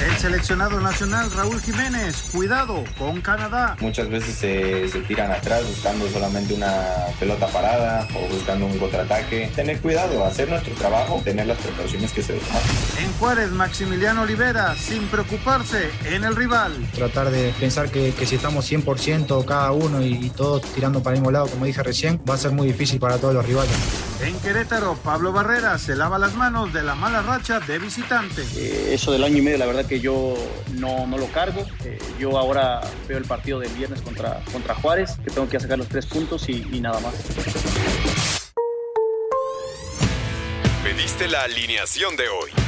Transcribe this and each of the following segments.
El seleccionado nacional Raúl Jiménez, cuidado con Canadá. Muchas veces se, se tiran atrás buscando solamente una pelota parada o buscando un contraataque. Tener cuidado, hacer nuestro trabajo, tener las precauciones que se deben. En Juárez, Maximiliano Olivera, sin preocuparse en el rival. Tratar de pensar que, que si estamos 100% cada uno y, y todos tirando para el mismo lado, como dije recién, va a ser muy difícil para todos los rivales. En Querétaro, Pablo Barrera se lava las manos de la mala racha de visitante. Eh, eso del año y medio, la verdad que yo no, no lo cargo. Eh, yo ahora veo el partido del viernes contra, contra Juárez, que tengo que sacar los tres puntos y, y nada más. Pediste la alineación de hoy.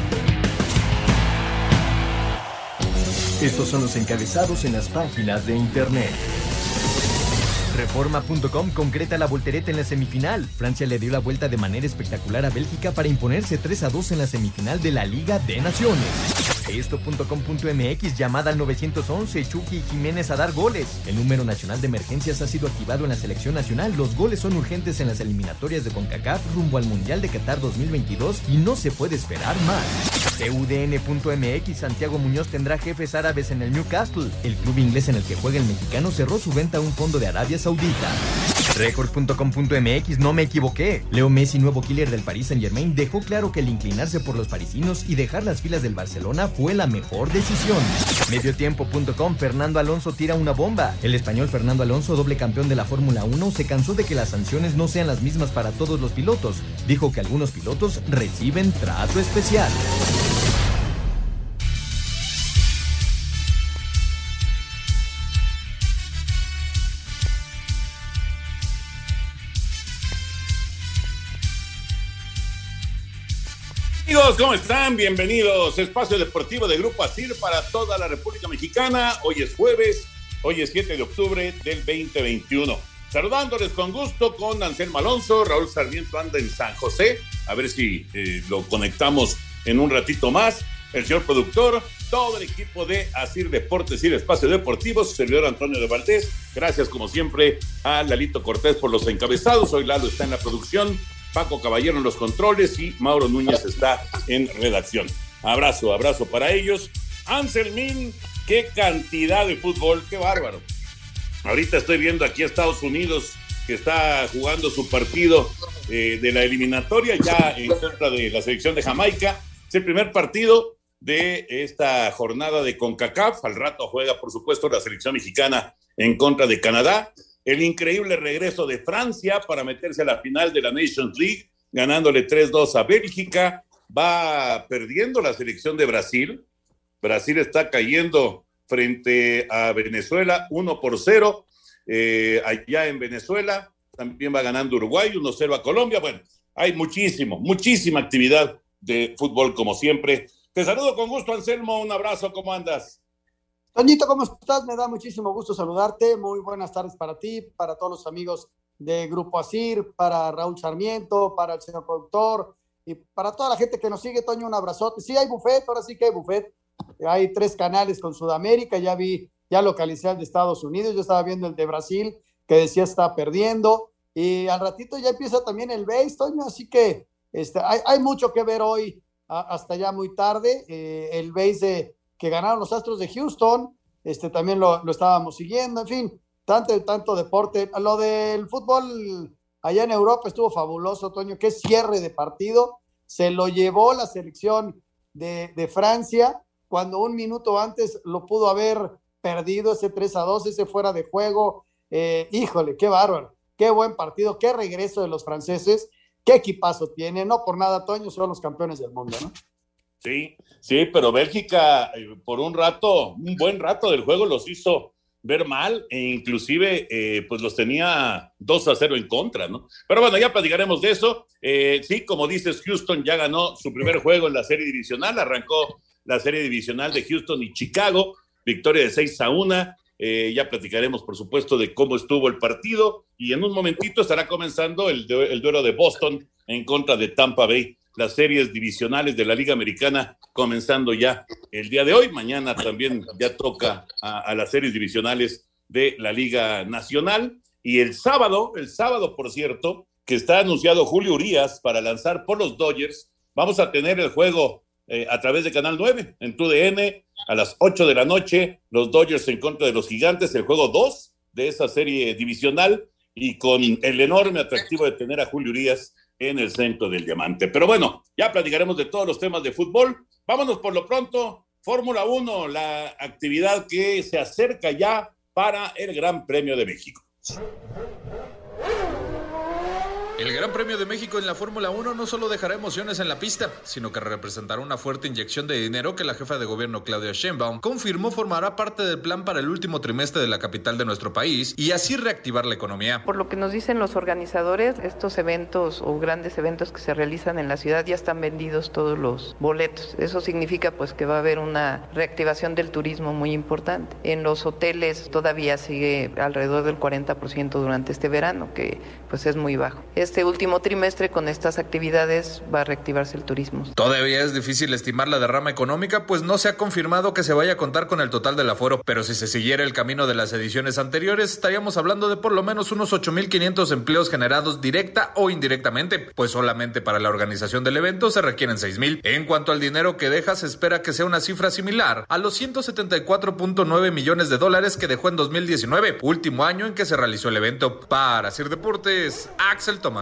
Estos son los encabezados en las páginas de internet. Reforma.com concreta la voltereta en la semifinal. Francia le dio la vuelta de manera espectacular a Bélgica para imponerse 3 a 2 en la semifinal de la Liga de Naciones. Esto.com.mx llamada al 911 Chucky Jiménez a dar goles. El número nacional de emergencias ha sido activado en la selección nacional. Los goles son urgentes en las eliminatorias de CONCACAF rumbo al Mundial de Qatar 2022 y no se puede esperar más. CUDN.mx Santiago Muñoz tendrá jefes árabes en el Newcastle. El club inglés en el que juega el mexicano cerró su venta a un fondo de Arabia Saudita. Record.com.mx no me equivoqué. Leo Messi, nuevo killer del Paris Saint Germain, dejó claro que el inclinarse por los parisinos y dejar las filas del Barcelona fue la mejor decisión. Mediotiempo.com Fernando Alonso tira una bomba. El español Fernando Alonso, doble campeón de la Fórmula 1, se cansó de que las sanciones no sean las mismas para todos los pilotos. Dijo que algunos pilotos reciben trato especial. Amigos, ¿cómo están? Bienvenidos. Espacio Deportivo de Grupo ASIR para toda la República Mexicana. Hoy es jueves, hoy es 7 de octubre del 2021. Saludándoles con gusto con Anselmo Alonso, Raúl Sarmiento anda en San José. A ver si eh, lo conectamos en un ratito más. El señor productor, todo el equipo de Asir Deportes y Espacio Deportivo, su servidor Antonio de Valdés. Gracias, como siempre, a Lalito Cortés por los encabezados. Hoy Lalo está en la producción. Paco Caballero en los controles y Mauro Núñez está en redacción. Abrazo, abrazo para ellos. Anselmín, qué cantidad de fútbol, qué bárbaro. Ahorita estoy viendo aquí a Estados Unidos que está jugando su partido eh, de la eliminatoria ya en contra de la selección de Jamaica. Es el primer partido de esta jornada de CONCACAF. Al rato juega, por supuesto, la selección mexicana en contra de Canadá el increíble regreso de Francia para meterse a la final de la Nations League, ganándole 3-2 a Bélgica. Va perdiendo la selección de Brasil. Brasil está cayendo frente a Venezuela 1 por 0. Eh, allá en Venezuela también va ganando Uruguay 1-0 a Colombia. Bueno, hay muchísimo, muchísima actividad de fútbol como siempre. Te saludo con gusto, Anselmo. Un abrazo, ¿cómo andas? Toñito, ¿cómo estás? Me da muchísimo gusto saludarte. Muy buenas tardes para ti, para todos los amigos de Grupo Asir, para Raúl Sarmiento, para el señor productor y para toda la gente que nos sigue, Toño, un abrazote. Sí, hay buffet, ahora sí que hay buffet. Hay tres canales con Sudamérica, ya vi, ya localicé el de Estados Unidos, yo estaba viendo el de Brasil, que decía está perdiendo, y al ratito ya empieza también el base, Toño, así que este, hay, hay mucho que ver hoy a, hasta ya muy tarde. Eh, el base de que ganaron los Astros de Houston, este también lo, lo estábamos siguiendo, en fin, tanto, tanto deporte. Lo del fútbol allá en Europa estuvo fabuloso, Toño, qué cierre de partido. Se lo llevó la selección de, de Francia cuando un minuto antes lo pudo haber perdido ese 3 a 2, ese fuera de juego. Eh, híjole, qué bárbaro, qué buen partido, qué regreso de los franceses, qué equipazo tiene. No por nada, Toño, son los campeones del mundo, ¿no? Sí, sí, pero Bélgica eh, por un rato, un buen rato del juego los hizo ver mal e inclusive eh, pues los tenía 2 a 0 en contra, ¿no? Pero bueno, ya platicaremos de eso. Eh, sí, como dices, Houston ya ganó su primer juego en la serie divisional, arrancó la serie divisional de Houston y Chicago, victoria de 6 a 1. Eh, ya platicaremos, por supuesto, de cómo estuvo el partido y en un momentito estará comenzando el, el duelo de Boston en contra de Tampa Bay, las series divisionales de la Liga Americana comenzando ya el día de hoy. Mañana también ya toca a, las series divisionales de la Liga Nacional. Y el sábado, el sábado, por cierto, que está anunciado Julio Urias para lanzar por los Dodgers, vamos a tener el juego eh, a través de Canal 9 en TUDN a las 8 de la noche, los Dodgers en contra de los Gigantes, el juego 2 de esa serie divisional y con el enorme atractivo de tener a Julio Urias en el centro del diamante. Pero bueno, ya platicaremos de todos los temas de fútbol. Vámonos por lo pronto, Fórmula 1, la actividad que se acerca ya para el Gran Premio de México. El Gran Premio de México en la Fórmula 1 no solo dejará emociones en la pista, sino que representará una fuerte inyección de dinero que la jefa de gobierno Claudia Sheinbaum confirmó formará parte del plan para el último trimestre de la capital de nuestro país y así reactivar la economía. Por lo que nos dicen los organizadores, estos eventos o grandes eventos que se realizan en la ciudad ya están vendidos todos los boletos. Eso significa pues que va a haber una reactivación del turismo muy importante. En los hoteles todavía sigue alrededor del 40% durante este verano, que pues es muy bajo este último trimestre con estas actividades va a reactivarse el turismo. Todavía es difícil estimar la derrama económica, pues no se ha confirmado que se vaya a contar con el total del aforo, pero si se siguiera el camino de las ediciones anteriores, estaríamos hablando de por lo menos unos 8.500 empleos generados directa o indirectamente, pues solamente para la organización del evento se requieren 6.000. En cuanto al dinero que deja, se espera que sea una cifra similar a los 174.9 millones de dólares que dejó en 2019, último año en que se realizó el evento. Para Sir Deportes, Axel Tomás.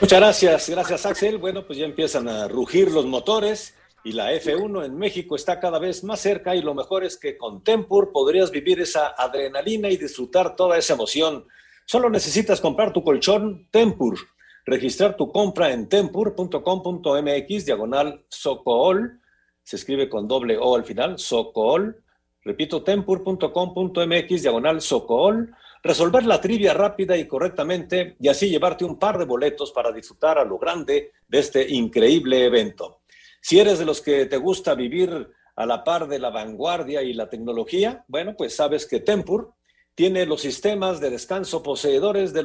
Muchas gracias, gracias Axel. Bueno, pues ya empiezan a rugir los motores y la F1 en México está cada vez más cerca y lo mejor es que con Tempur podrías vivir esa adrenalina y disfrutar toda esa emoción. Solo necesitas comprar tu colchón Tempur, registrar tu compra en tempur.com.mx diagonal Socool, se escribe con doble O al final, Socool. Repito, tempur.com.mx diagonal Socool resolver la trivia rápida y correctamente y así llevarte un par de boletos para disfrutar a lo grande de este increíble evento. Si eres de los que te gusta vivir a la par de la vanguardia y la tecnología, bueno, pues sabes que Tempur tiene los sistemas de descanso poseedores de,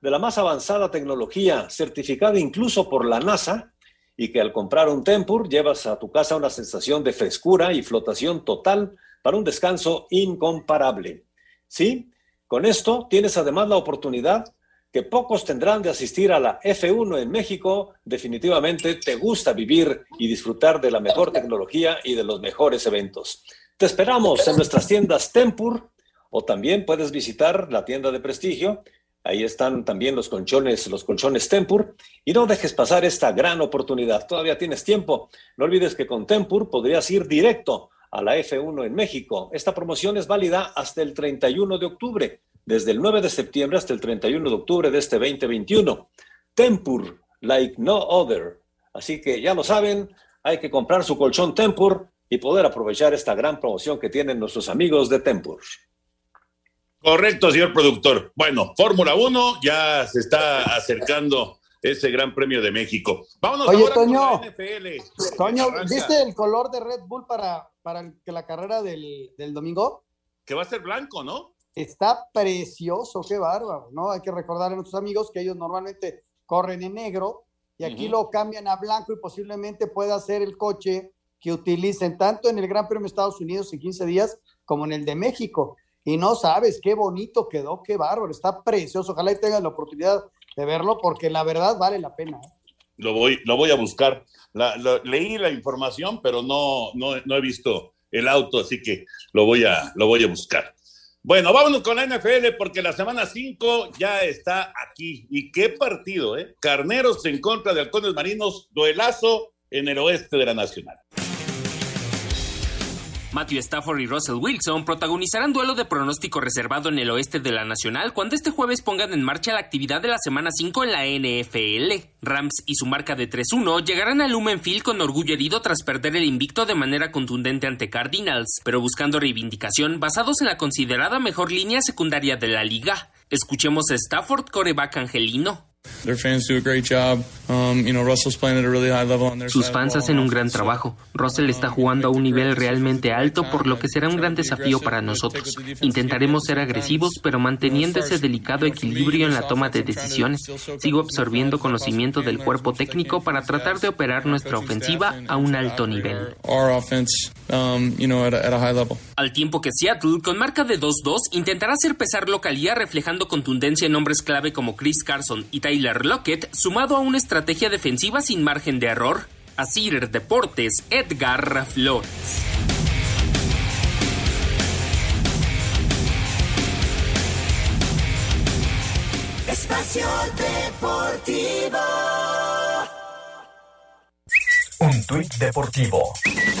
de la más avanzada tecnología, certificada incluso por la NASA, y que al comprar un Tempur llevas a tu casa una sensación de frescura y flotación total para un descanso incomparable. Sí, con esto tienes además la oportunidad que pocos tendrán de asistir a la F1 en México. Definitivamente te gusta vivir y disfrutar de la mejor tecnología y de los mejores eventos. Te esperamos en nuestras tiendas Tempur o también puedes visitar la tienda de prestigio. Ahí están también los colchones, los colchones Tempur. Y no dejes pasar esta gran oportunidad. Todavía tienes tiempo. No olvides que con Tempur podrías ir directo a la F1 en México. Esta promoción es válida hasta el 31 de octubre, desde el 9 de septiembre hasta el 31 de octubre de este 2021. Tempur, like no other. Así que ya lo saben, hay que comprar su colchón Tempur y poder aprovechar esta gran promoción que tienen nuestros amigos de Tempur. Correcto, señor productor. Bueno, Fórmula 1 ya se está acercando ese Gran Premio de México. Vámonos Oye, ahora Toño, con la NFL. Toño. ¿viste el color de Red Bull para, para la carrera del, del domingo? Que va a ser blanco, ¿no? Está precioso, qué bárbaro, ¿no? Hay que recordar a nuestros amigos que ellos normalmente corren en negro y aquí lo cambian a blanco y posiblemente pueda ser el coche que utilicen tanto en el Gran Premio de Estados Unidos en 15 días como en el de México. Y no sabes qué bonito quedó, qué bárbaro, está precioso. Ojalá y tengan la oportunidad de verlo porque la verdad vale la pena. ¿eh? Lo voy, lo voy a buscar. Leí la información, pero no, no, no he visto el auto, así que lo voy a, lo voy a buscar. Bueno, vámonos con la NFL porque la semana 5 ya está aquí. Y qué partido, ¿eh? Carneros en contra de Halcones Marinos, duelazo en el oeste de la Nacional. Matthew Stafford y Russell Wilson protagonizarán duelo de pronóstico reservado en el oeste de la Nacional cuando este jueves pongan en marcha la actividad de la semana 5 en la NFL. Rams y su marca de 3-1 llegarán al Lumen Field con orgullo herido tras perder el invicto de manera contundente ante Cardinals, pero buscando reivindicación basados en la considerada mejor línea secundaria de la liga. Escuchemos a Stafford, coreback angelino. Sus fans hacen un gran trabajo. Russell está jugando a un nivel realmente alto, por lo que será un gran desafío para nosotros. Intentaremos ser agresivos, pero manteniendo ese delicado equilibrio en la toma de decisiones. Sigo absorbiendo conocimiento del cuerpo técnico para tratar de operar nuestra ofensiva a un alto nivel. Al tiempo que Seattle, con marca de 2-2, intentará hacer pesar localía reflejando contundencia en hombres clave como Chris Carson y Tyler Lockett, sumado a una estrategia defensiva sin margen de error. Asir Deportes, Edgar Flores. Espacio Deportivo. Un tuit deportivo.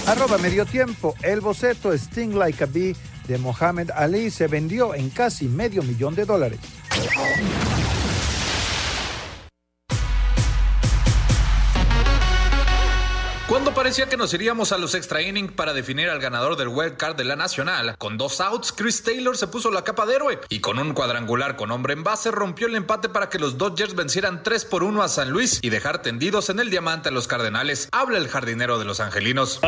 Arroba medio tiempo. El boceto Sting Like a Bee de Mohamed Ali se vendió en casi medio millón de dólares. Parecía que nos iríamos a los extra innings para definir al ganador del wild card de la Nacional, con dos outs, Chris Taylor se puso la capa de héroe y con un cuadrangular con hombre en base rompió el empate para que los Dodgers vencieran 3 por 1 a San Luis y dejar tendidos en el diamante a los Cardenales. Habla el jardinero de los Angelinos.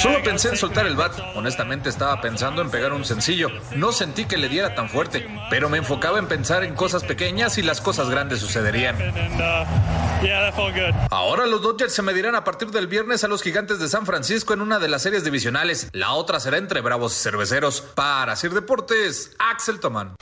Solo pensé en soltar el bat. Honestamente estaba pensando en pegar un sencillo. No sentí que le diera tan fuerte, pero me enfocaba en pensar en cosas pequeñas y las cosas grandes sucederían. Ahora los Dodgers se medirán a partir del viernes a los gigantes de San Francisco en una de las series divisionales. La otra será entre Bravos y Cerveceros. Para Sir Deportes, Axel Tomán.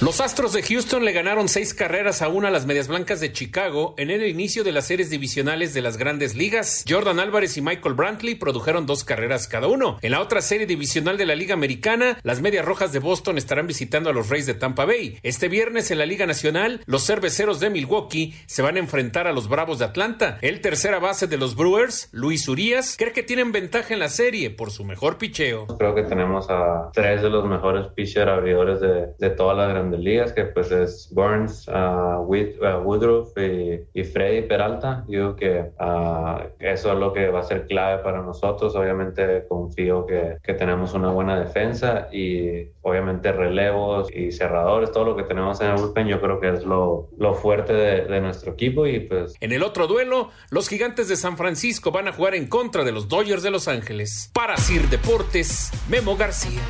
Los Astros de Houston le ganaron seis carreras a una a las Medias Blancas de Chicago en el inicio de las series divisionales de las grandes ligas. Jordan Álvarez y Michael Brantley produjeron dos carreras cada uno. En la otra serie divisional de la Liga Americana, las Medias Rojas de Boston estarán visitando a los Reyes de Tampa Bay. Este viernes en la Liga Nacional, los cerveceros de Milwaukee se van a enfrentar a los Bravos de Atlanta. El tercera base de los Brewers, Luis Urias, cree que tienen ventaja en la serie por su mejor picheo. Creo que tenemos a tres de los mejores pitcher abridores de, de toda la gran de ligas, que pues es Burns, uh, Woodruff y, y, Freddy Peralta. Yo creo que uh, eso es lo que va a ser clave para nosotros. Obviamente confío que, que, tenemos una buena defensa y obviamente relevos y cerradores, todo lo que tenemos en el bullpen, yo creo que es lo, lo fuerte de, de nuestro equipo y pues... En el otro duelo, los gigantes de San Francisco van a jugar en contra de los Dodgers de Los Ángeles. Para Sir Deportes, Memo García.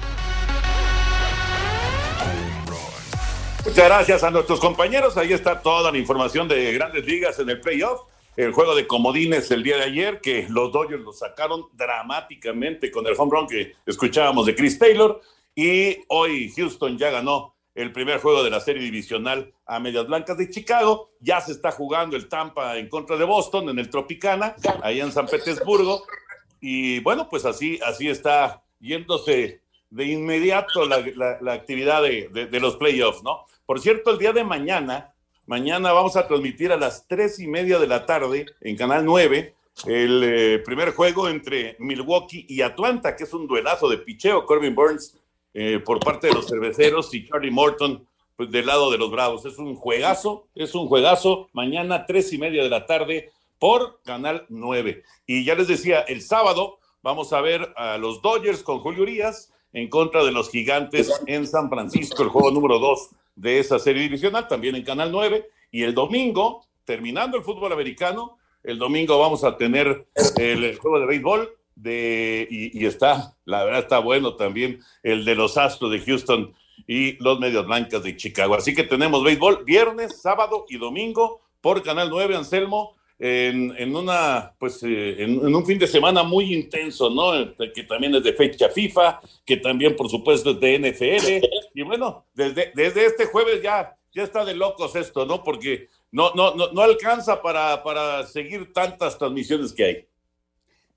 Muchas gracias a nuestros compañeros. Ahí está toda la información de grandes ligas en el playoff. El juego de comodines el día de ayer, que los Dodgers lo sacaron dramáticamente con el home run que escuchábamos de Chris Taylor. Y hoy Houston ya ganó el primer juego de la serie divisional a Medias Blancas de Chicago. Ya se está jugando el Tampa en contra de Boston en el Tropicana, allá en San Petersburgo. Y bueno, pues así, así está yéndose de inmediato la, la, actividad de, de, de los playoffs, ¿no? Por cierto, el día de mañana, mañana vamos a transmitir a las tres y media de la tarde en Canal 9 el eh, primer juego entre Milwaukee y Atlanta, que es un duelazo de picheo. Corbin Burns eh, por parte de los cerveceros y Charlie Morton pues, del lado de los Bravos. Es un juegazo, es un juegazo. Mañana, tres y media de la tarde por Canal 9. Y ya les decía, el sábado vamos a ver a los Dodgers con Julio Urias en contra de los Gigantes en San Francisco, el juego número 2 de esa serie divisional, también en Canal 9. Y el domingo, terminando el fútbol americano, el domingo vamos a tener el, juego de béisbol de, y, y, está, la verdad está bueno también, el de los Astros de Houston y los Medias Blancas de Chicago. Así que tenemos béisbol viernes, sábado y domingo por Canal 9, Anselmo. En, en, una, pues, eh, en, en, un fin de semana muy intenso, ¿no? Que también es de fecha FIFA, que también, por supuesto, es de NFL. Y bueno, desde, desde este jueves ya, ya está de locos esto, ¿no? Porque no, no, no, no alcanza para, para seguir tantas transmisiones que hay.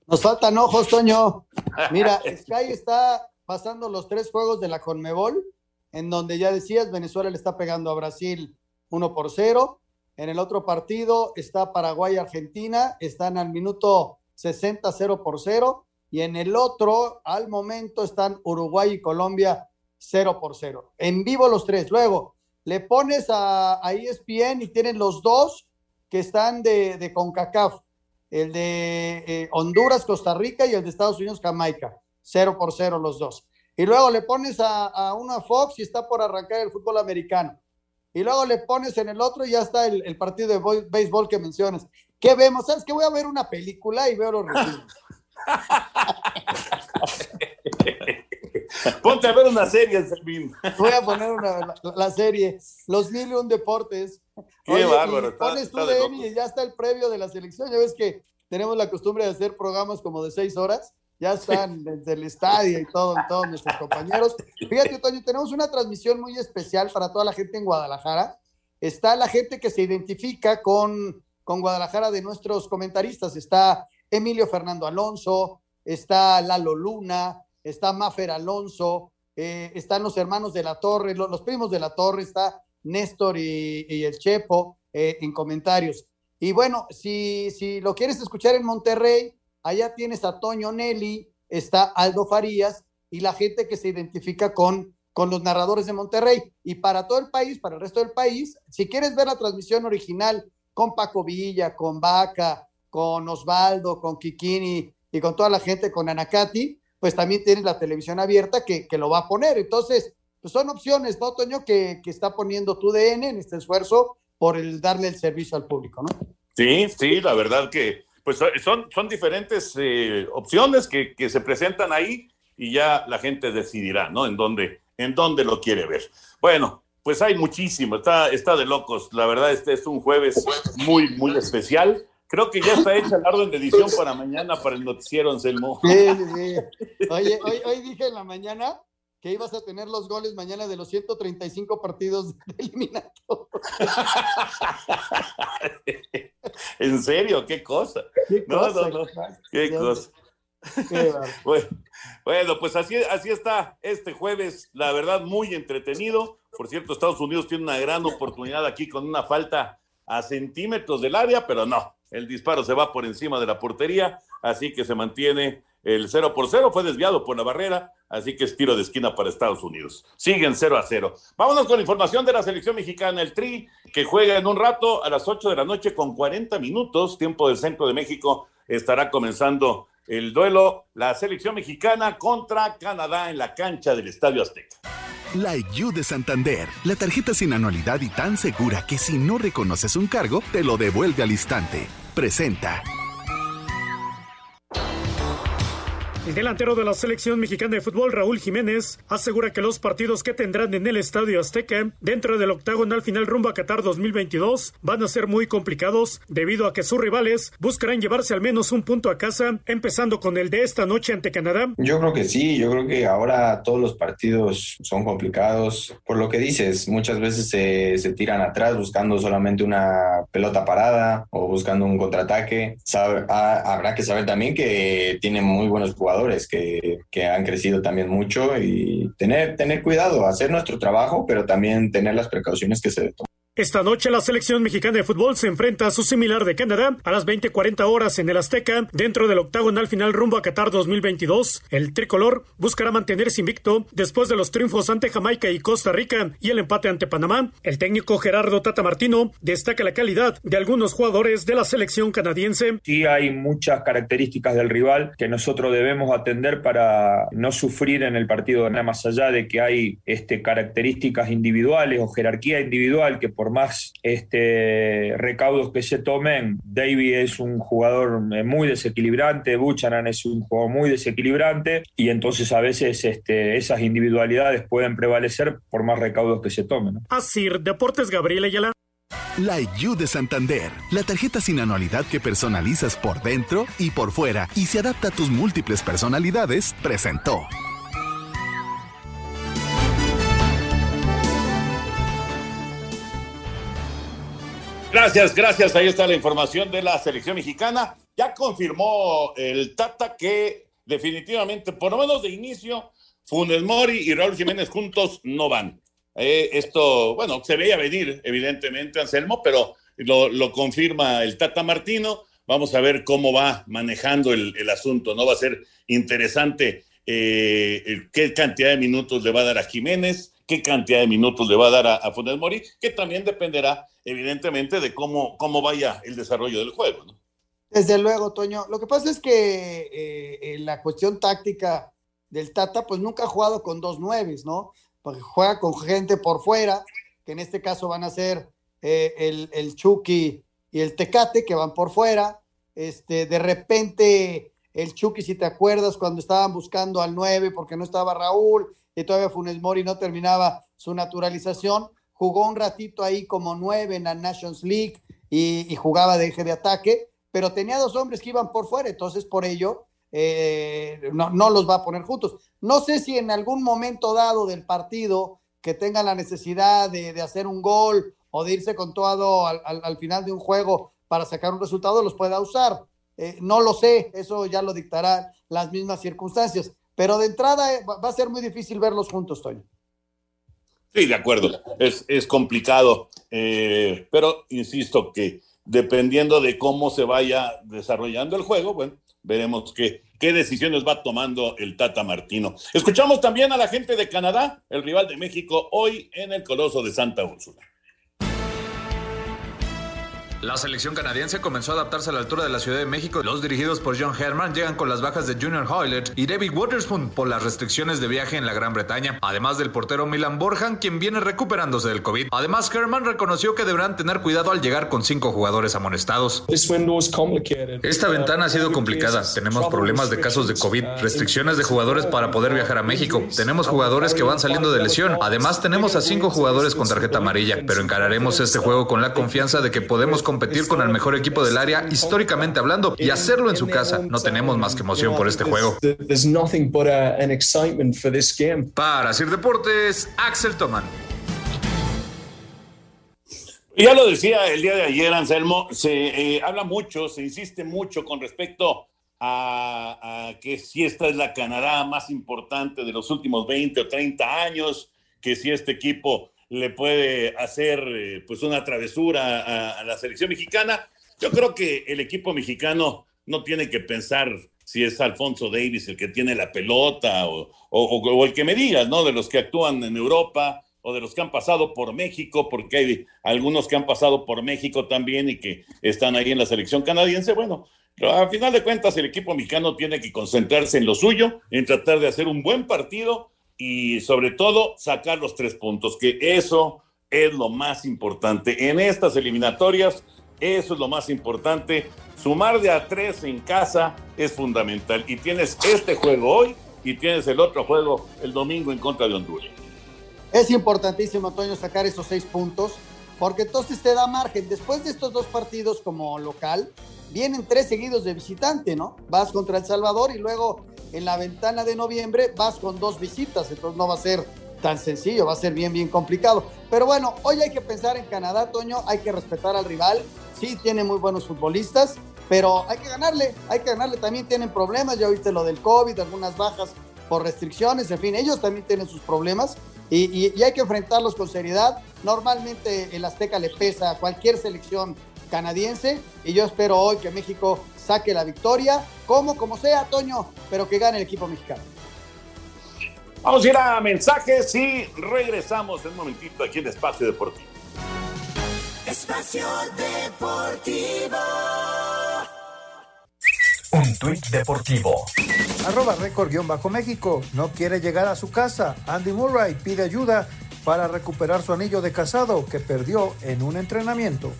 Nos faltan ojos, Toño. Mira, Sky está pasando los tres juegos de la Conmebol, en donde ya decías, Venezuela le está pegando a Brasil 1 por 0. En el otro partido está Paraguay-Argentina, están al minuto 60 0 por 0. Y en el otro, al momento, están Uruguay y Colombia 0 por 0. En vivo los tres. Luego, le pones a, a ESPN y tienen los dos que están de, CONCACAF. El de eh, Honduras, Costa Rica y el de Estados Unidos, Jamaica. 0 por 0 los dos. Y luego le pones a, a una Fox y está por arrancar el fútbol americano y luego le pones en el otro y ya está el, partido de béisbol que mencionas. ¿Qué vemos? ¿Sabes que Voy a ver una película y veo los resumos. Ponte a ver una serie, Selvin. Voy a poner una, la, serie Los Mil y un Deportes. Qué bárbaro. pones tú de y ya está el previo de la selección. Ya ves que tenemos la costumbre de hacer programas como de seis horas. Ya están desde el estadio y todo, todos nuestros compañeros. Fíjate, Toño, tenemos una transmisión muy especial para toda la gente en Guadalajara. Está la gente que se identifica con, con Guadalajara de nuestros comentaristas. Está Emilio Fernando Alonso, está Lalo Luna, está Mafer Alonso, eh, están los hermanos de la Torre, los, primos de la Torre, está Néstor y, el Chepo eh, en comentarios. Y bueno, si, si lo quieres escuchar en Monterrey, allá tienes a Toño Nelly, está Aldo Farías y la gente que se identifica con, con los narradores de Monterrey. Y para todo el país, para el resto del país, si quieres ver la transmisión original con Paco Villa, con Vaca, con Osvaldo, con Kikini y con toda la gente, con Anacati, pues también tienes la televisión abierta que, lo va a poner. Entonces, pues son opciones, ¿no, Toño? Que, está poniendo tu DN en este esfuerzo por el darle el servicio al público, ¿no? Sí, sí, la verdad que pues son, son diferentes eh, opciones que, se presentan ahí y ya la gente decidirá, ¿no? En dónde, en dónde lo quiere ver. Bueno, pues hay muchísimo, está, está de locos. La verdad, este es un jueves muy, muy especial. Creo que ya está hecha el orden de edición para mañana para el noticiero, Anselmo. Sí, sí. Oye, hoy, hoy dije en la mañana que ibas a tener los goles mañana de los 135 partidos de. ¿En serio? ¿Qué cosa? ¿Qué no, cosa, no, no. ¿Qué cosa? bueno, bueno, pues así, así está este jueves, la verdad, muy entretenido. Por cierto, Estados Unidos tiene una gran oportunidad aquí con una falta a centímetros del área, pero no, el disparo se va por encima de la portería, así que se mantiene el 0 por 0, fue desviado por la barrera, así que es tiro de esquina para Estados Unidos. Siguen 0 a 0. Vámonos con información de la selección mexicana, el Tri, que juega en un rato a las 8 de la noche con 40 minutos, tiempo del centro de México, estará comenzando el duelo, la selección mexicana contra Canadá en la cancha del Estadio Azteca. La IU de Santander, la tarjeta sin anualidad y tan segura que si no reconoces un cargo, te lo devuelve al instante presenta. El delantero de la selección mexicana de fútbol, Raúl Jiménez, asegura que los partidos que tendrán en el Estadio Azteca dentro del octagonal final rumbo a Qatar 2022 van a ser muy complicados debido a que sus rivales buscarán llevarse al menos un punto a casa, empezando con el de esta noche ante Canadá. Yo creo que sí, yo creo que ahora todos los partidos son complicados. Por lo que dices, muchas veces se, se tiran atrás buscando solamente una pelota parada o buscando un contraataque. habrá que saber también que tienen muy buenos jugadores que, que, han crecido también mucho y tener, tener cuidado, hacer nuestro trabajo, pero también tener las precauciones que se toman. Esta noche la selección mexicana de fútbol se enfrenta a su similar de Canadá a las 20:40 horas en el Azteca dentro del octagonal final rumbo a Qatar 2022. El tricolor buscará mantenerse invicto después de los triunfos ante Jamaica y Costa Rica y el empate ante Panamá. El técnico Gerardo Tata Martino destaca la calidad de algunos jugadores de la selección canadiense. Sí hay muchas características del rival que nosotros debemos atender para no sufrir en el partido nada más allá de que hay este, características individuales o jerarquía individual que por más este, recaudos que se tomen, David es un jugador eh, muy desequilibrante, Buchanan es un jugador muy desequilibrante y entonces a veces este, esas individualidades pueden prevalecer por más recaudos que se tomen. Así, Deportes Gabriel Ayala. La IU de Santander, la tarjeta sin anualidad que personalizas por dentro y por fuera y se adapta a tus múltiples personalidades, presentó. Gracias, gracias. Ahí está la información de la selección mexicana. Ya confirmó el Tata que definitivamente, por lo menos de inicio, Funes Mori y Raúl Jiménez juntos no van. Eh, esto, bueno, se veía venir, evidentemente, Anselmo, pero lo, confirma el Tata Martino. Vamos a ver cómo va manejando el, asunto, ¿no? Va a ser interesante eh, qué cantidad de minutos le va a dar a Jiménez, qué cantidad de minutos le va a dar a, a Funes Mori, que también dependerá, evidentemente, de cómo, cómo vaya el desarrollo del juego. ¿no? Desde luego, Toño. Lo que pasa es que eh, en la cuestión táctica del Tata, pues nunca ha jugado con dos nueves, ¿no? Porque juega con gente por fuera que en este caso van a ser eh, el, el Chucky y el Tecate, que van por fuera. Este, de repente, el Chucky, si te acuerdas, cuando estaban buscando al 9 porque no estaba Raúl y todavía Funes Mori no terminaba su naturalización, jugó un ratito ahí como 9 en la Nations League y, jugaba de eje de ataque, pero tenía dos hombres que iban por fuera, entonces por ello eh, no, los va a poner juntos. No sé si en algún momento dado del partido que tenga la necesidad de, hacer un gol o de irse con todo al, al, al, final de un juego para sacar un resultado, los pueda usar. Eh, no lo sé, eso ya lo dictarán las mismas circunstancias, pero de entrada eh, va a ser muy difícil verlos juntos, Toño. Sí, de acuerdo, es, es complicado, eh, pero insisto que dependiendo de cómo se vaya desarrollando el juego, bueno, veremos qué, qué decisiones va tomando el Tata Martino. Escuchamos también a la gente de Canadá, el rival de México, hoy en el Coloso de Santa Úrsula. La selección canadiense comenzó a adaptarse a la altura de la Ciudad de México. Los dirigidos por John Herman llegan con las bajas de Junior Hoylett y David Waterspoon por las restricciones de viaje en la Gran Bretaña, además del portero Milan Borjan, quien viene recuperándose del COVID. Además, Herman reconoció que deberán tener cuidado al llegar con cinco jugadores amonestados. Esta ventana ha sido complicada. Tenemos problemas de casos de COVID, restricciones de jugadores para poder viajar a México. Tenemos jugadores que van saliendo de lesión. Además, tenemos a cinco jugadores con tarjeta amarilla, pero encararemos este juego con la confianza de que podemos competir con el mejor equipo del área históricamente hablando y hacerlo en su casa. No tenemos más que emoción por este juego. Para Sir Deportes, Axel Toman. Ya lo decía el día de ayer, Anselmo, se eh, habla mucho, se insiste mucho con respecto a, a, que si esta es la Canadá más importante de los últimos 20 o 30 años, que si este equipo le puede hacer eh, pues una travesura a, la selección mexicana. Yo creo que el equipo mexicano no tiene que pensar si es Alfonso Davis el que tiene la pelota o, o, o, el que me digas, ¿no? De los que actúan en Europa o de los que han pasado por México, porque hay algunos que han pasado por México también y que están ahí en la selección canadiense. Bueno, a final de cuentas el equipo mexicano tiene que concentrarse en lo suyo, en tratar de hacer un buen partido y sobre todo sacar los tres puntos, que eso es lo más importante. En estas eliminatorias, eso es lo más importante. Sumar de a tres en casa es fundamental. Y tienes este juego hoy y tienes el otro juego el domingo en contra de Honduras. Es importantísimo, Antonio, sacar esos seis puntos, porque entonces te da margen. Después de estos dos partidos como local, vienen tres seguidos de visitante, ¿no? Vas contra El Salvador y luego en la ventana de noviembre vas con dos visitas, entonces no va a ser tan sencillo, va a ser bien, bien complicado. Pero bueno, hoy hay que pensar en Canadá, Toño, hay que respetar al rival, sí tiene muy buenos futbolistas, pero hay que ganarle, hay que ganarle, también tienen problemas, ya viste lo del COVID, algunas bajas por restricciones, en fin, ellos también tienen sus problemas y, y, y hay que enfrentarlos con seriedad. Normalmente el Azteca le pesa a cualquier selección canadiense y yo espero hoy que México saque la victoria, como, como sea, Toño, pero que gane el equipo mexicano. Vamos a ir a mensajes y regresamos en un momentito aquí en Espacio Deportivo. Espacio Deportivo. Un tuit deportivo. Arroba récord-méxico. No quiere llegar a su casa. Andy Murray pide ayuda para recuperar su anillo de casado que perdió en un entrenamiento.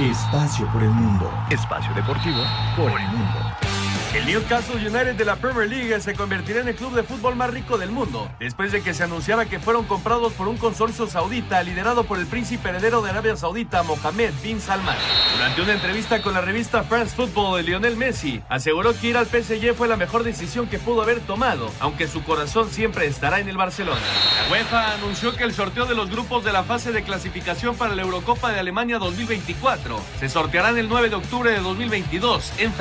Espacio por el mundo. Espacio deportivo por el mundo. El Newcastle United de la Premier League se convertirá en el club de fútbol más rico del mundo, después de que se anunciara que fueron comprados por un consorcio saudita liderado por el príncipe heredero de Arabia Saudita, Mohammed bin Salman. Durante una entrevista con la revista France Football, Lionel Messi aseguró que ir al PSG fue la mejor decisión que pudo haber tomado, aunque su corazón siempre estará en el Barcelona. La UEFA anunció que el sorteo de los grupos de la fase de clasificación para la Eurocopa de Alemania 2024 se sortearán el 9 de octubre de 2022 en.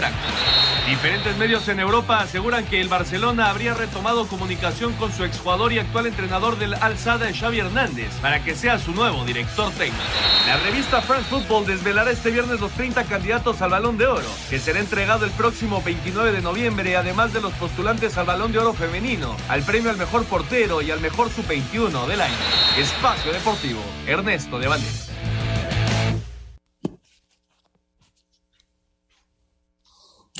Diferentes medios en Europa aseguran que el Barcelona habría retomado comunicación con su exjugador y actual entrenador del Al-Sada, Xavi Hernández, para que sea su nuevo director técnico. La revista France Football desvelará este viernes los 30 candidatos al Balón de Oro, que será entregado el próximo 29 de noviembre, además de los postulantes al Balón de Oro femenino, al premio al mejor portero y al mejor sub-21 del año. Espacio Deportivo, Ernesto de Valdés.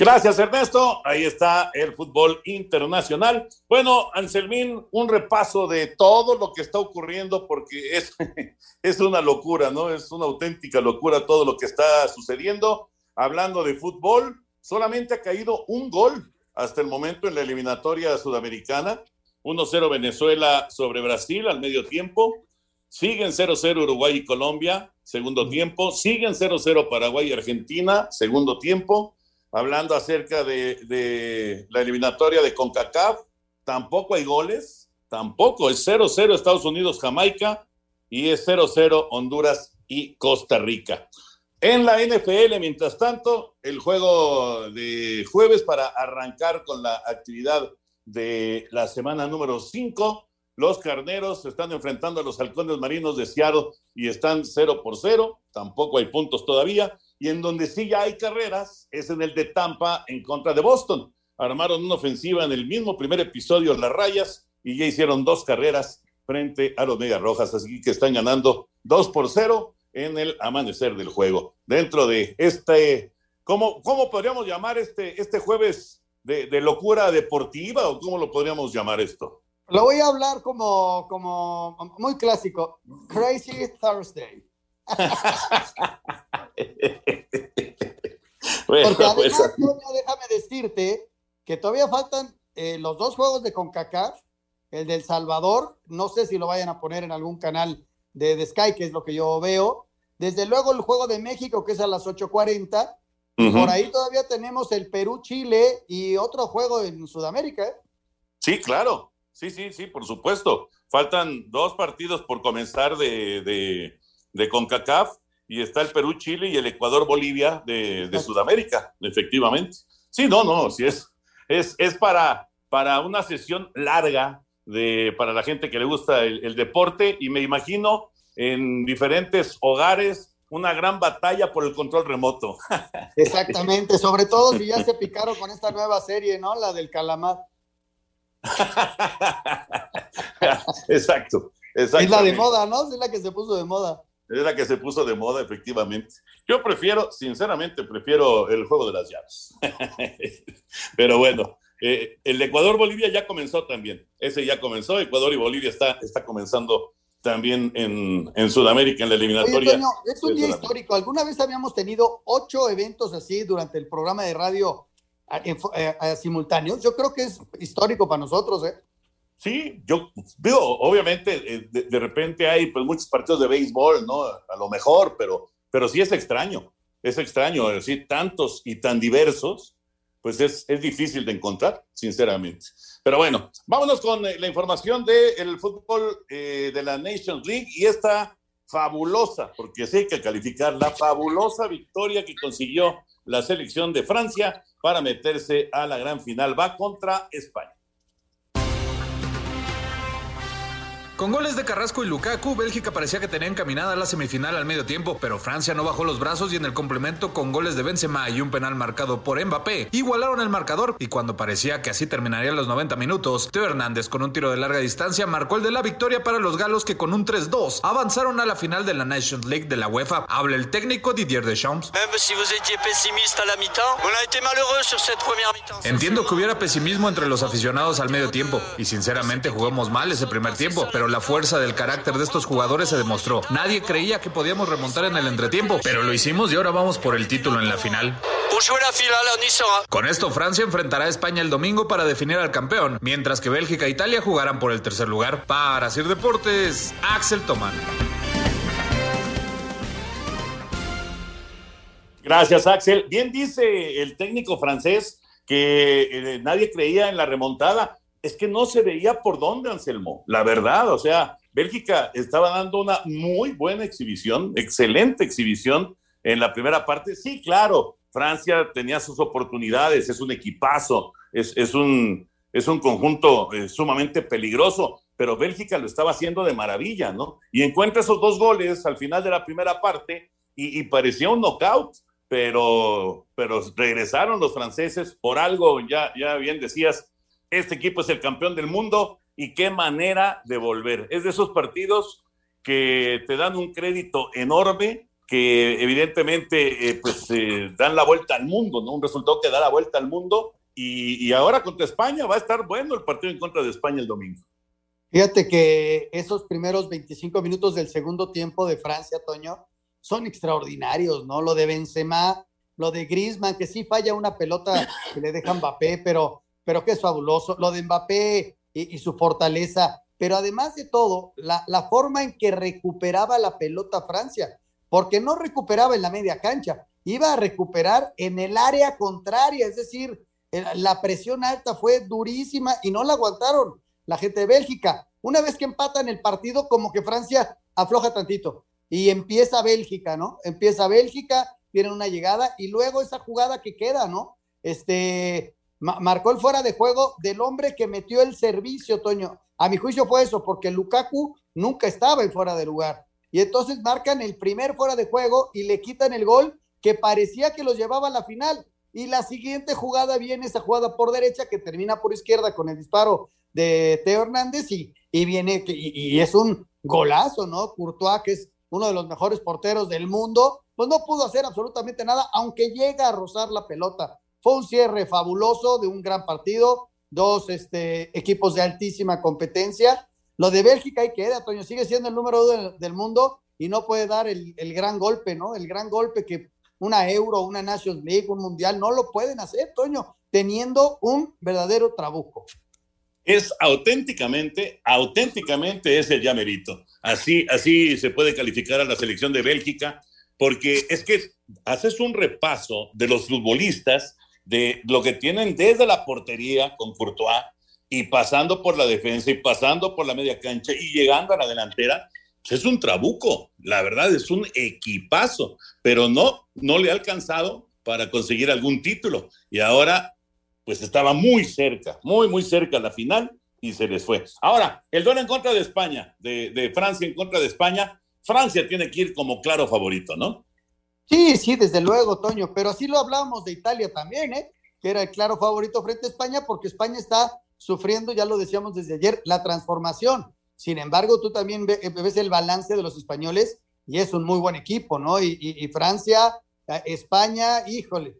Gracias, Ernesto. Ahí está el fútbol internacional. Bueno, Anselmín, un repaso de todo lo que está ocurriendo porque es, es una locura, ¿no? Es una auténtica locura todo lo que está sucediendo. Hablando de fútbol, solamente ha caído un gol hasta el momento en la eliminatoria sudamericana. 1-0 Venezuela sobre Brasil al medio tiempo. Siguen 0-0 Uruguay y Colombia, segundo tiempo. Siguen 0-0 Paraguay y Argentina, segundo tiempo hablando acerca de, la eliminatoria de CONCACAF, tampoco hay goles, tampoco es 0-0 Estados Unidos, Jamaica y es 0-0 Honduras y Costa Rica. En la NFL, mientras tanto, el juego de jueves para arrancar con la actividad de la semana número 5. Los carneros se están enfrentando a los halcones marinos de Seattle y están 0 por 0. Tampoco hay puntos todavía y en donde sí ya hay carreras es en el de Tampa en contra de Boston. Armaron una ofensiva en el mismo primer episodio las rayas y ya hicieron dos carreras frente a los Medias Rojas, así que están ganando dos por cero en el amanecer del juego. Dentro de este, ¿cómo, cómo podríamos llamar este, este jueves de, de locura deportiva o cómo lo podríamos llamar esto? Lo voy a hablar como, como muy clásico, Crazy Thursday. Porque además, pues, déjame decirte que todavía faltan eh, los dos juegos de CONCACAF, el del Salvador, no sé si lo vayan a poner en algún canal de, Sky, que es lo que yo veo. Desde luego el juego de México, que es a las 8.40. Por ahí todavía tenemos el Perú-Chile y otro juego en Sudamérica. ¿eh? Sí, claro. Sí, sí, sí, por supuesto. Faltan dos partidos por comenzar de, de, de CONCACAF y está el Perú-Chile y el Ecuador-Bolivia de, Sudamérica, efectivamente. Sí, no, no, sí es, es, es para, para una sesión larga de, para la gente que le gusta el, deporte y me imagino en diferentes hogares una gran batalla por el control remoto. Exactamente, sobre todo si ya se picaron con esta nueva serie, ¿no? La del calamar. exacto, exacto. Es la de moda, ¿no? Es la que se puso de moda es la que se puso de moda, efectivamente. Yo prefiero, sinceramente, prefiero el juego de las llaves. Pero bueno, eh, el Ecuador-Bolivia ya comenzó también. Ese ya comenzó. Ecuador y Bolivia está, está comenzando también en, en Sudamérica, en la eliminatoria. es un día histórico. Alguna vez habíamos tenido ocho eventos así durante el programa de radio simultáneos. Yo creo que es histórico para nosotros, ¿eh? Sí, yo veo, obviamente, eh, de, repente hay pues muchos partidos de béisbol, ¿no? A lo mejor, pero, pero sí es extraño, es extraño, es decir, tantos y tan diversos, pues es, es difícil de encontrar, sinceramente. Pero bueno, vámonos con eh, la información del fútbol eh, de la Nations League y esta fabulosa, porque sí hay que calificar, la fabulosa victoria que consiguió la selección de Francia para meterse a la gran final. Va contra España. Con goles de Carrasco y Lukaku, Bélgica parecía que tenía encaminada la semifinal al medio tiempo, pero Francia no bajó los brazos y en el complemento con goles de Benzema y un penal marcado por Mbappé, igualaron el marcador y cuando parecía que así terminarían los 90 minutos, Teo Hernández con un tiro de larga distancia marcó el de la victoria para los galos que con un 3-2 avanzaron a la final de la Nations League de la UEFA. Habla el técnico Didier Deschamps. Entiendo que hubiera pesimismo entre los aficionados al medio tiempo y sinceramente jugamos mal ese primer tiempo, pero la fuerza del carácter de estos jugadores se demostró. Nadie creía que podíamos remontar en el entretiempo, pero lo hicimos y ahora vamos por el título en la final. Con esto, Francia enfrentará a España el domingo para definir al campeón, mientras que Bélgica e Italia jugarán por el tercer lugar. Para Sir Deportes, Axel Toman. Gracias, Axel. Bien dice el técnico francés que eh, nadie creía en la remontada es que no se veía por dónde, Anselmo, la verdad, o sea, Bélgica estaba dando una muy buena exhibición, excelente exhibición en la primera parte. Sí, claro, Francia tenía sus oportunidades, es un equipazo, es, un, es un conjunto eh, sumamente peligroso, pero Bélgica lo estaba haciendo de maravilla, ¿no? Y encuentra esos dos goles al final de la primera parte y, parecía un knockout, pero, pero regresaron los franceses por algo, ya, ya bien decías, este equipo es el campeón del mundo y qué manera de volver. Es de esos partidos que te dan un crédito enorme que evidentemente eh, pues eh, dan la vuelta al mundo, ¿no? Un resultado que da la vuelta al mundo y, ahora contra España va a estar bueno el partido en contra de España el domingo. Fíjate que esos primeros 25 minutos del segundo tiempo de Francia, Toño, son extraordinarios, ¿no? Lo de Benzema, lo de Griezmann, que sí falla una pelota que le deja Mbappé, pero, pero que es fabuloso. Lo de Mbappé y, su fortaleza, pero además de todo, la, la forma en que recuperaba la pelota Francia, porque no recuperaba en la media cancha, iba a recuperar en el área contraria, es decir, la presión alta fue durísima y no la aguantaron la gente de Bélgica. Una vez que empatan el partido, como que Francia afloja tantito y empieza Bélgica, ¿no? Empieza Bélgica, tiene una llegada y luego esa jugada que queda, ¿no? Este, ma marcó el fuera de juego del hombre que metió el servicio, Toño. A mi juicio fue eso, porque Lukaku nunca estaba en fuera de lugar. Y entonces marcan el primer fuera de juego y le quitan el gol que parecía que los llevaba a la final. Y la siguiente jugada viene esa jugada por derecha que termina por izquierda con el disparo de Teo Hernández y, y viene, y, y, es un golazo, ¿no? Courtois, que es uno de los mejores porteros del mundo, pues no pudo hacer absolutamente nada, aunque llega a rozar la pelota. Fue un cierre fabuloso de un gran partido, dos este, equipos de altísima competencia. Lo de Bélgica ahí queda, Toño, sigue siendo el número uno del, mundo y no puede dar el, el, gran golpe, ¿no? El gran golpe que una Euro, una Nations League, un Mundial, no lo pueden hacer, Toño, teniendo un verdadero trabuco es auténticamente, auténticamente es el llamerito. Así, así se puede calificar a la selección de Bélgica, porque es que haces un repaso de los futbolistas, de lo que tienen desde la portería con Courtois y pasando por la defensa y pasando por la media cancha y llegando a la delantera, pues es un trabuco, la verdad es un equipazo, pero no, no le ha alcanzado para conseguir algún título. Y ahora pues estaba muy cerca, muy, muy cerca la final y se les fue. Ahora, el duelo en contra de España, de, de, Francia en contra de España, Francia tiene que ir como claro favorito, ¿no? Sí, sí, desde luego, Toño, pero así lo hablamos de Italia también, ¿eh? Que era el claro favorito frente a España porque España está sufriendo, ya lo decíamos desde ayer, la transformación. Sin embargo, tú también ves el balance de los españoles y es un muy buen equipo, ¿no? Y, y, y Francia, España, híjole,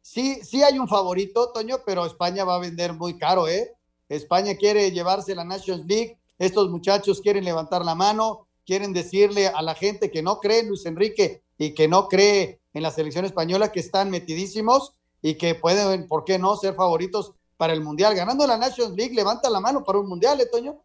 sí, sí hay un favorito, Toño, pero España va a vender muy caro, ¿eh? España quiere llevarse la Nations League, estos muchachos quieren levantar la mano, quieren decirle a la gente que no cree Luis Enrique y que no cree en la selección española, que están metidísimos y que pueden, ¿por qué no?, ser favoritos para el Mundial. Ganando la Nations League, levanta la mano para un Mundial, ¿eh, Toño?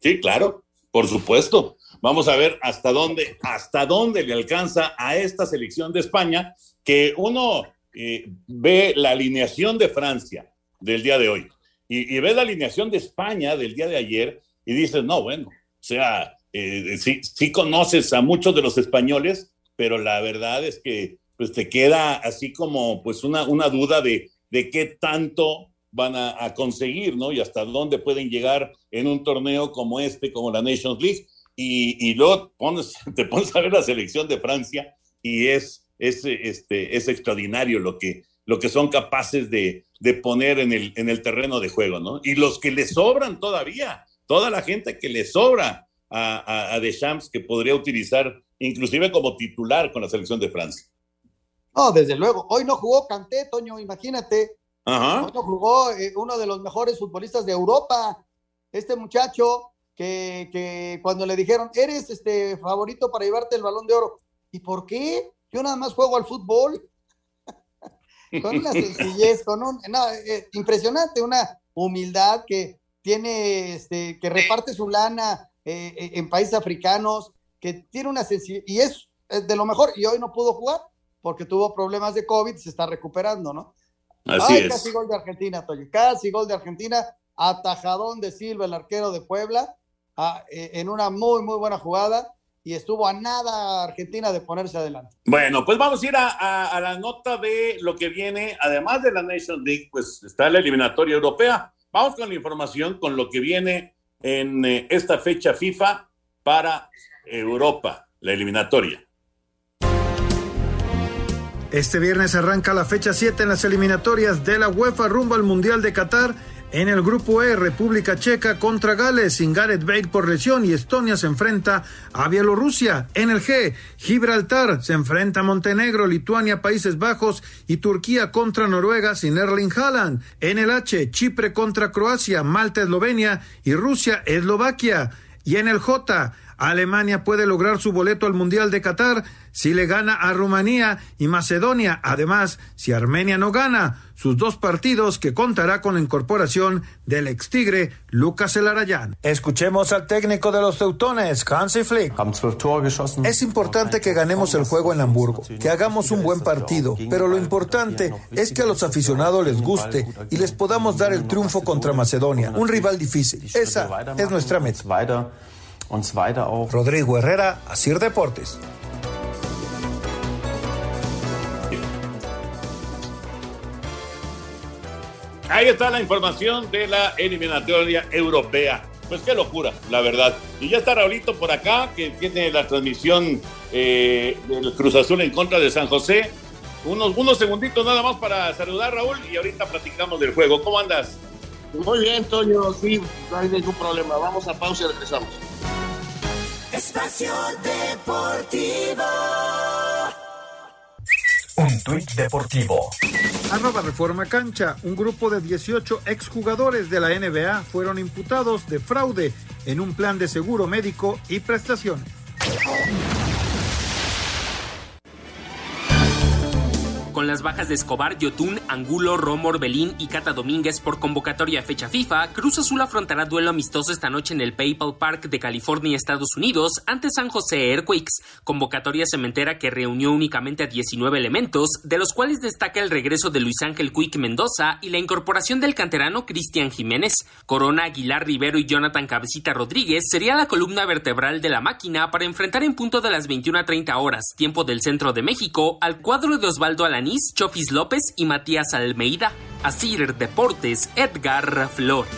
Sí, claro, por supuesto. Vamos a ver hasta dónde, hasta dónde le alcanza a esta selección de España, que uno eh, ve la alineación de Francia del día de hoy y, y, ve la alineación de España del día de ayer y dices, no, bueno, o sea, eh, sí, conoces a muchos de los españoles, pero la verdad es que pues te queda así como pues una, una duda de, de qué tanto van a, a, conseguir, ¿no? Y hasta dónde pueden llegar en un torneo como este, como la Nations League. Y, y luego pones, te pones a ver la selección de Francia y es es, este, es extraordinario lo que, lo que son capaces de, de poner en el, en el terreno de juego, ¿no? Y los que le sobran todavía, toda la gente que le sobra a, a, a Deschamps que podría utilizar inclusive como titular con la selección de Francia. No, desde luego. Hoy no jugó Canté, Toño, imagínate. Ajá. Hoy no jugó eh, uno de los mejores futbolistas de Europa. Este muchacho que, que cuando le dijeron, eres este favorito para llevarte el balón de oro. ¿Y por qué? Yo nada más juego al fútbol. con una sencillez, con un. No, eh, impresionante, una humildad que tiene, este, que reparte su lana eh, en países africanos, que tiene una sencillez. Y es, es, de lo mejor. Y hoy no pudo jugar porque tuvo problemas de COVID, se está recuperando, ¿no? Así Ay, es. Casi gol de Argentina, Toyo. Casi gol de Argentina. Atajadón de Silva, el arquero de Puebla, a, eh, en una muy, muy buena jugada y estuvo a nada Argentina de ponerse adelante. Bueno, pues vamos a ir a, a, a, la nota de lo que viene, además de la Nations League, pues está la eliminatoria europea. Vamos con la información, con lo que viene en eh, esta fecha FIFA para Europa, la eliminatoria. Este viernes arranca la fecha 7 en las eliminatorias de la UEFA rumbo al Mundial de Qatar En el grupo E, República Checa contra Gales sin Gareth Bale por lesión y Estonia se enfrenta a Bielorrusia. En el G, Gibraltar se enfrenta a Montenegro, Lituania, Países Bajos y Turquía contra Noruega sin Erling Haaland. En el H, Chipre contra Croacia, Malta, Eslovenia y Rusia, Eslovaquia. Y en el J, Alemania puede lograr su boleto al Mundial de Qatar si le gana a Rumanía y Macedonia. Además, si Armenia no gana sus dos partidos que contará con la incorporación del ex tigre Lucas Elarayán. Escuchemos al técnico de los teutones, Hansi Flick. Es importante que ganemos el juego en Hamburgo, que hagamos un buen partido, pero lo importante es que a los aficionados les guste y les podamos dar el triunfo contra Macedonia, un rival difícil. Esa es nuestra meta. Rodrigo Herrera, Asir Deportes. Ahí está la información de la eliminatoria europea. Pues qué locura, la verdad. Y ya está Raulito por acá, que tiene la transmisión eh, del Cruz Azul en contra de San José. Unos, unos segunditos nada más para saludar, Raúl, y ahorita platicamos del juego. ¿Cómo andas? Muy bien, Toño, sí, no hay ningún problema. Vamos a pausa y regresamos. Espacio Deportivo. Un tuit deportivo. Arroba Reforma Cancha. Un grupo de 18 exjugadores de la NBA fueron imputados de fraude en un plan de seguro médico y prestaciones. Con las bajas de Escobar, Yotun, Angulo, Romo, Orbelín y Cata Domínguez por convocatoria a fecha FIFA, Cruz Azul afrontará duelo amistoso esta noche en el PayPal Park de California, Estados Unidos, ante San José Airquakes, convocatoria cementera que reunió únicamente a 19 elementos, de los cuales destaca el regreso de Luis Ángel Quick Mendoza y la incorporación del canterano Cristian Jiménez. Corona, Aguilar Rivero y Jonathan Cabecita Rodríguez sería la columna vertebral de la máquina para enfrentar en punto de las 21 a 30 horas, tiempo del centro de México, al cuadro de Osvaldo Alanís, Chofis López y Matías Almeida. Asir Deportes, Edgar Flores.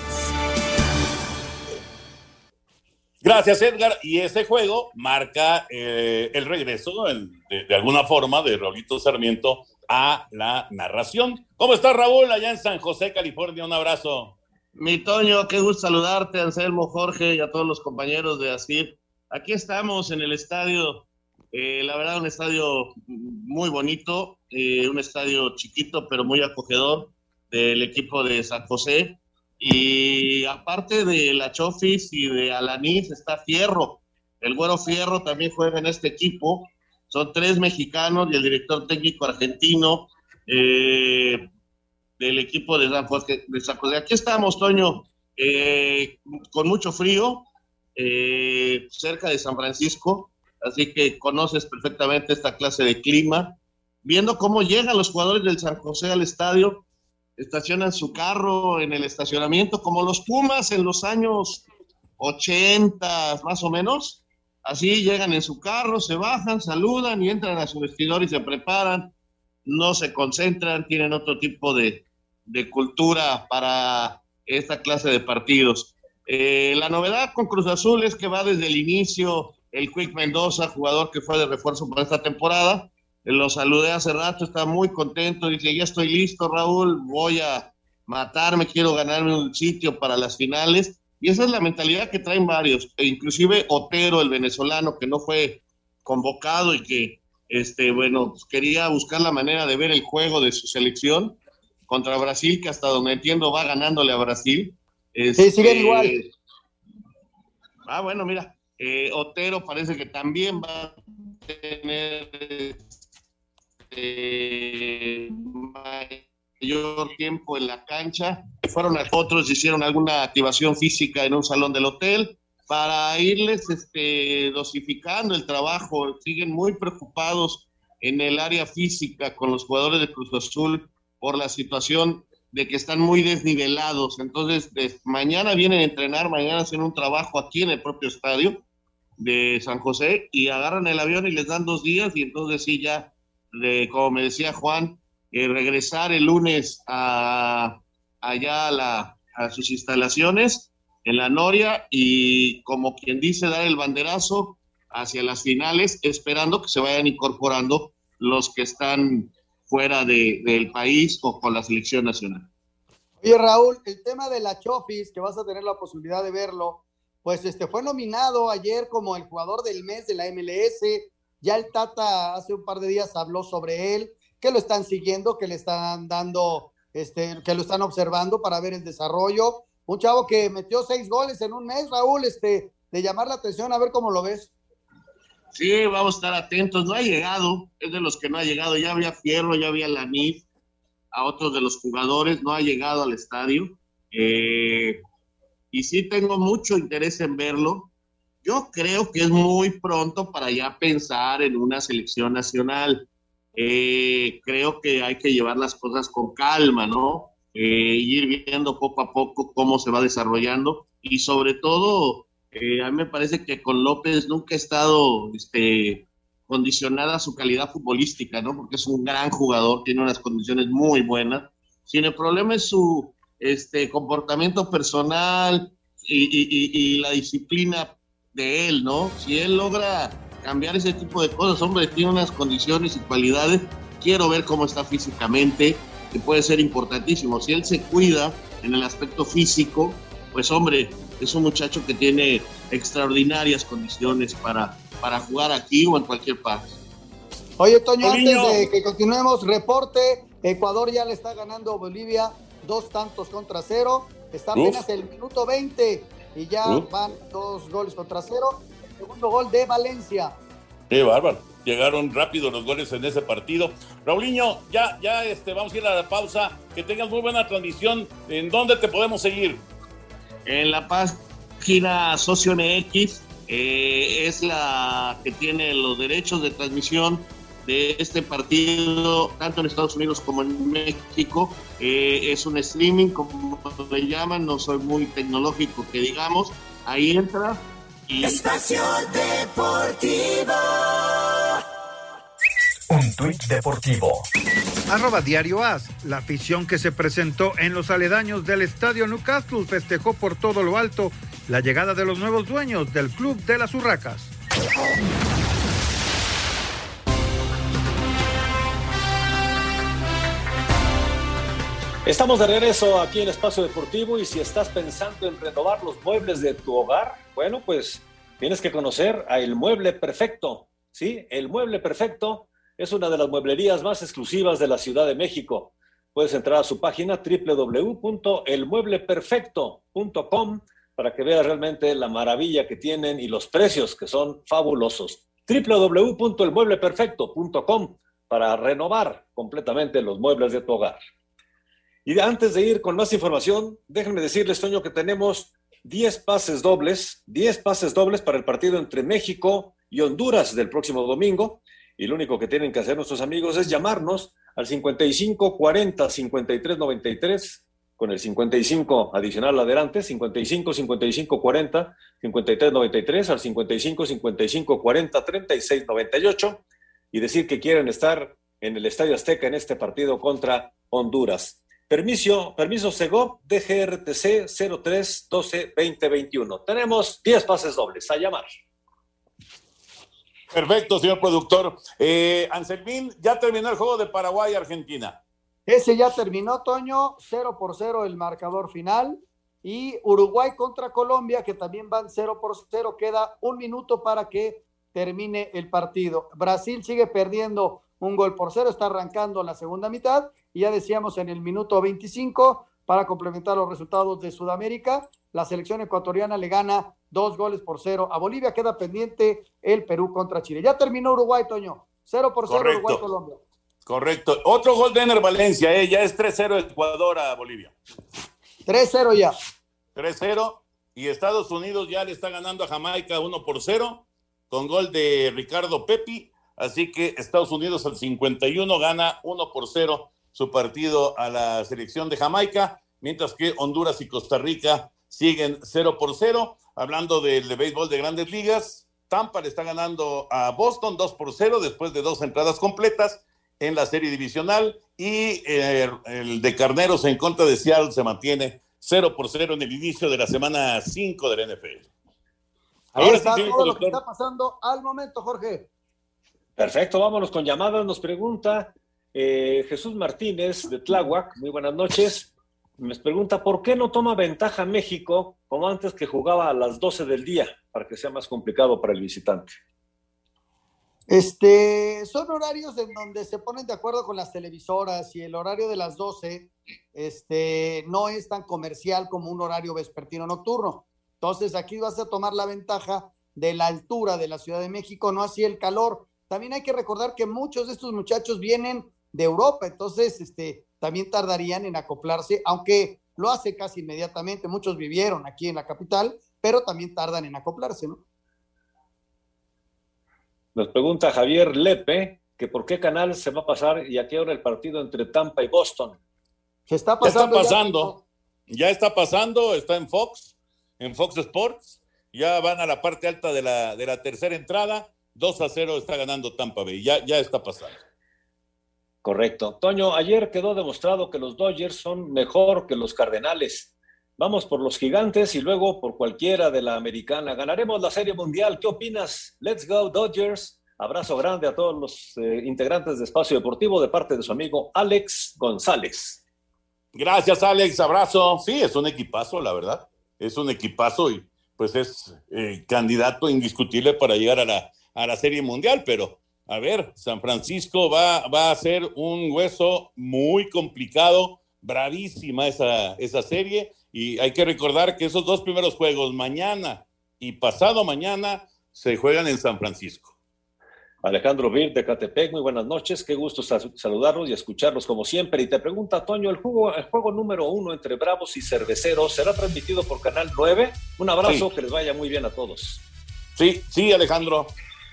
Gracias, Edgar. Y ese juego marca eh, el regreso, de, de alguna forma, de Raulito Sarmiento a la narración. ¿Cómo estás, Raúl, allá en San José, California? Un abrazo. Mi Toño, qué gusto saludarte, Anselmo, Jorge y a todos los compañeros de ASIR. Aquí estamos en el estadio, eh, la verdad, un estadio muy bonito, eh, un estadio chiquito pero muy acogedor del equipo de San José. Y aparte de la Chofis y de Alanís, está Fierro. El Güero Fierro también juega en este equipo. Son tres mexicanos y el director técnico argentino. eh, del equipo de San José. De San José. Aquí estamos, Toño, eh, con mucho frío, eh, cerca de San Francisco, así que conoces perfectamente esta clase de clima. Viendo cómo llegan los jugadores del San José al estadio, estacionan su carro en el estacionamiento, como los Pumas en los años 80, más o menos. Así llegan en su carro, se bajan, saludan y entran a su vestidor y se preparan no se concentran, tienen otro tipo de, cultura para esta clase de partidos. Eh, la novedad con Cruz Azul es que va desde el inicio el Quick Mendoza, jugador que fue de refuerzo para esta temporada. Lo saludé hace rato, está muy contento, dice, ya estoy listo, Raúl, voy a matarme, quiero ganarme un sitio para las finales. Y esa es la mentalidad que traen varios, e inclusive Otero, el venezolano, que no fue convocado y que este, bueno, pues, quería buscar la manera de ver el juego de su selección contra Brasil, que hasta donde entiendo va ganándole a Brasil. Sí, siguen igual. Ah, bueno, mira, eh, Otero parece que también va a tener este, mayor tiempo en la cancha. Fueron a otros, hicieron alguna activación física en un salón del hotel para irles este, dosificando el trabajo. Siguen muy preocupados en el área física con los jugadores de Cruz Azul por la situación de que están muy desnivelados. Entonces, de- mañana vienen a entrenar, mañana hacen un trabajo aquí en el propio estadio de San José y agarran el avión y les dan dos días y entonces sí ya, de, como me decía Juan, eh, regresar el lunes a, allá a, sus instalaciones en la Noria y como quien dice dar el banderazo hacia las finales, esperando que se vayan incorporando los que están fuera de- del país o con la selección nacional. Y Raúl, el tema de la Chofis, que vas a tener la posibilidad de verlo, pues este fue nominado ayer como el jugador del mes de la MLS. Ya el Tata hace un par de días habló sobre él, que lo están siguiendo, que le están dando, este, que lo están observando para ver el desarrollo. Un chavo que metió seis goles en un mes, Raúl, este, de llamar la atención, a ver cómo lo ves. Sí, vamos a estar atentos. No ha llegado, es de los que no ha llegado. Ya había Fierro, ya había Lanif, a otros de los jugadores, no ha llegado al estadio. Eh, y sí tengo mucho interés en verlo. Yo creo que es muy pronto para ya pensar en una selección nacional. Eh, creo que hay que llevar las cosas con calma, ¿no? Eh, ir viendo poco a poco cómo se va desarrollando y sobre todo, eh, a mí me parece que con López nunca ha estado este, condicionada su calidad futbolística, ¿no? Porque es un gran jugador, tiene unas condiciones muy buenas. Sin el problema es su este comportamiento personal y, la disciplina de él, ¿no? Si él logra cambiar ese tipo de cosas, hombre, tiene unas condiciones y cualidades, quiero ver cómo está físicamente, que puede ser importantísimo. Si él se cuida en el aspecto físico, pues hombre, es un muchacho que tiene extraordinarias condiciones para, para jugar aquí o en cualquier parte. Oye, Toño, antes de que continuemos, reporte, Ecuador ya le está ganando a Bolivia dos tantos contra cero. Está apenas el minuto 20 y ya van dos goles contra cero. segundo gol de Valencia. Qué bárbaro. Llegaron rápido los goles en ese partido. Raulinho, ya, ya este, vamos a ir a la pausa. Que tengas muy buena transmisión. ¿En dónde te podemos seguir? En la página Socio MX. Eh, es la que tiene los derechos de transmisión de este partido, tanto en Estados Unidos como en México. Eh, es un streaming, como le llaman, no soy muy tecnológico que digamos. Ahí entra. Y... Espacio Deportivo. Un tuit deportivo. Arroba Diario As. La afición que se presentó en los aledaños del estadio Newcastle festejó por todo lo alto la llegada de los nuevos dueños del club de las Urracas. Estamos de regreso aquí en Espacio Deportivo y si estás pensando en renovar los muebles de tu hogar, bueno, pues tienes que conocer a El Mueble Perfecto. Sí, El Mueble Perfecto es una de las mueblerías más exclusivas de la Ciudad de México. Puedes entrar a su página www.elmuebleperfecto.com para que veas realmente la maravilla que tienen y los precios que son fabulosos. www.elmuebleperfecto.com para renovar completamente los muebles de tu hogar. Y antes de ir con más información, déjenme decirles, Toño, que tenemos 10 pases dobles, 10 pases dobles para el partido entre México y Honduras del próximo domingo. Y lo único que tienen que hacer nuestros amigos es llamarnos al 55 40 53 93 con el 55 adicional adelante, 55 55 40 53 93 al 55 55 40 36 98 y decir que quieren estar en el Estadio Azteca en este partido contra Honduras. Permiso, permiso Segov DGRTC 03 12 2021. Tenemos 10 pases dobles. A llamar. Perfecto, señor productor. Eh, Anselmín, ya terminó el juego de Paraguay-Argentina. Ese ya terminó, Toño, 0 por 0 el marcador final. Y Uruguay contra Colombia, que también van 0 por 0. Queda un minuto para que termine el partido. Brasil sigue perdiendo un gol por cero, está arrancando la segunda mitad y ya decíamos en el minuto 25 para complementar los resultados de Sudamérica, la selección ecuatoriana le gana dos goles por cero a Bolivia, queda pendiente el Perú contra Chile. Ya terminó Uruguay, Toño, cero por cero Uruguay-Colombia. Correcto. Otro gol de Ener Valencia, eh, ya es 3-0 Ecuador a Bolivia. 3-0 ya. 3-0 y Estados Unidos ya le está ganando a Jamaica 1 por 0 con gol de Ricardo Pepi Así que Estados Unidos al 51 gana 1 por 0 su partido a la selección de Jamaica, mientras que Honduras y Costa Rica siguen 0 por 0. Hablando del béisbol de grandes ligas, Tampa le está ganando a Boston 2 por 0 después de dos entradas completas en la serie divisional y eh, el de Carneros en contra de Seattle se mantiene 0 por 0 en el inicio de la semana 5 del NFL. Ahí está todo lo que está pasando al momento, Jorge. Perfecto, vámonos con llamadas. Nos pregunta eh, Jesús Martínez de Tláhuac. Muy buenas noches. Me pregunta, ¿por qué no toma ventaja México como antes que jugaba a las 12 del día para que sea más complicado para el visitante? Este, son horarios en donde se ponen de acuerdo con las televisoras y el horario de las 12 este, no es tan comercial como un horario vespertino nocturno. Entonces aquí vas a tomar la ventaja de la altura de la Ciudad de México, no así el calor. También hay que recordar que muchos de estos muchachos vienen de Europa, entonces este, también tardarían en acoplarse, aunque lo hace casi inmediatamente. Muchos vivieron aquí en la capital, pero también tardan en acoplarse, ¿no? Nos pregunta Javier Lepe que por qué canal se va a pasar y a qué hora el partido entre Tampa y Boston. Se está Ya está pasando. ya- pasando. Ya está pasando, está en Fox, en Fox Sports. Ya van a la parte alta de la, de la tercera entrada. 2 a 0 está ganando Tampa Bay. Ya, ya está pasando. Correcto. Toño, ayer quedó demostrado que los Dodgers son mejor que los Cardenales. Vamos por los gigantes y luego por cualquiera de la americana. Ganaremos la Serie Mundial. ¿Qué opinas? Let's go, Dodgers. Abrazo grande a todos los eh, integrantes de Espacio Deportivo de parte de su amigo Alex González. Gracias, Alex. Abrazo. Sí, es un equipazo, la verdad. Es un equipazo y pues es eh, candidato indiscutible para llegar a la, a la Serie Mundial, pero a ver, San Francisco va, va a ser un hueso muy complicado, bravísima esa, esa serie y hay que recordar que esos dos primeros juegos, mañana y pasado mañana, se juegan en San Francisco. Alejandro Vir de Catepec, muy buenas noches, qué gusto sa- saludarlos y escucharlos como siempre. Y te pregunta, Toño, ¿el juego, el juego número uno entre Bravos y Cerveceros será transmitido por Canal 9? Un abrazo, Sí. que les vaya muy bien a todos. Sí, sí, Alejandro.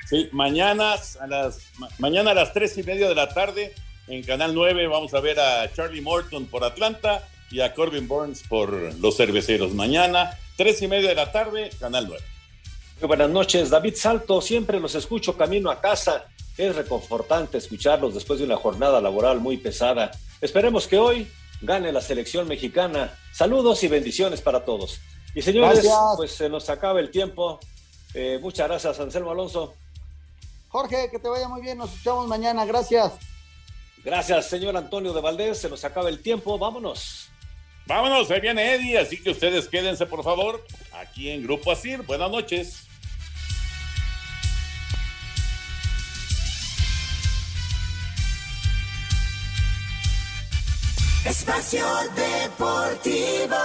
Sí, mañana a las, ma- mañana a las tres y media de la tarde en Canal 9 vamos a ver a Charlie Morton por Atlanta y a Corbin Burns por los cerveceros. Mañana, tres y media de la tarde, Canal 9. Muy buenas noches, David Salto, siempre los escucho camino a casa. Es reconfortante escucharlos después de una jornada laboral muy pesada. Esperemos que hoy gane la selección mexicana. Saludos y bendiciones para todos. Y señores, Gracias. pues se nos acaba el tiempo. Eh, muchas gracias, Anselmo Alonso. Jorge, que te vaya muy bien. Nos escuchamos mañana. Gracias. Gracias, señor Antonio de Valdés. Se nos acaba el tiempo. Vámonos. Vámonos, ahí viene Eddie, así que ustedes quédense, por favor, aquí en Grupo Asir. Buenas noches. Espacio Deportivo.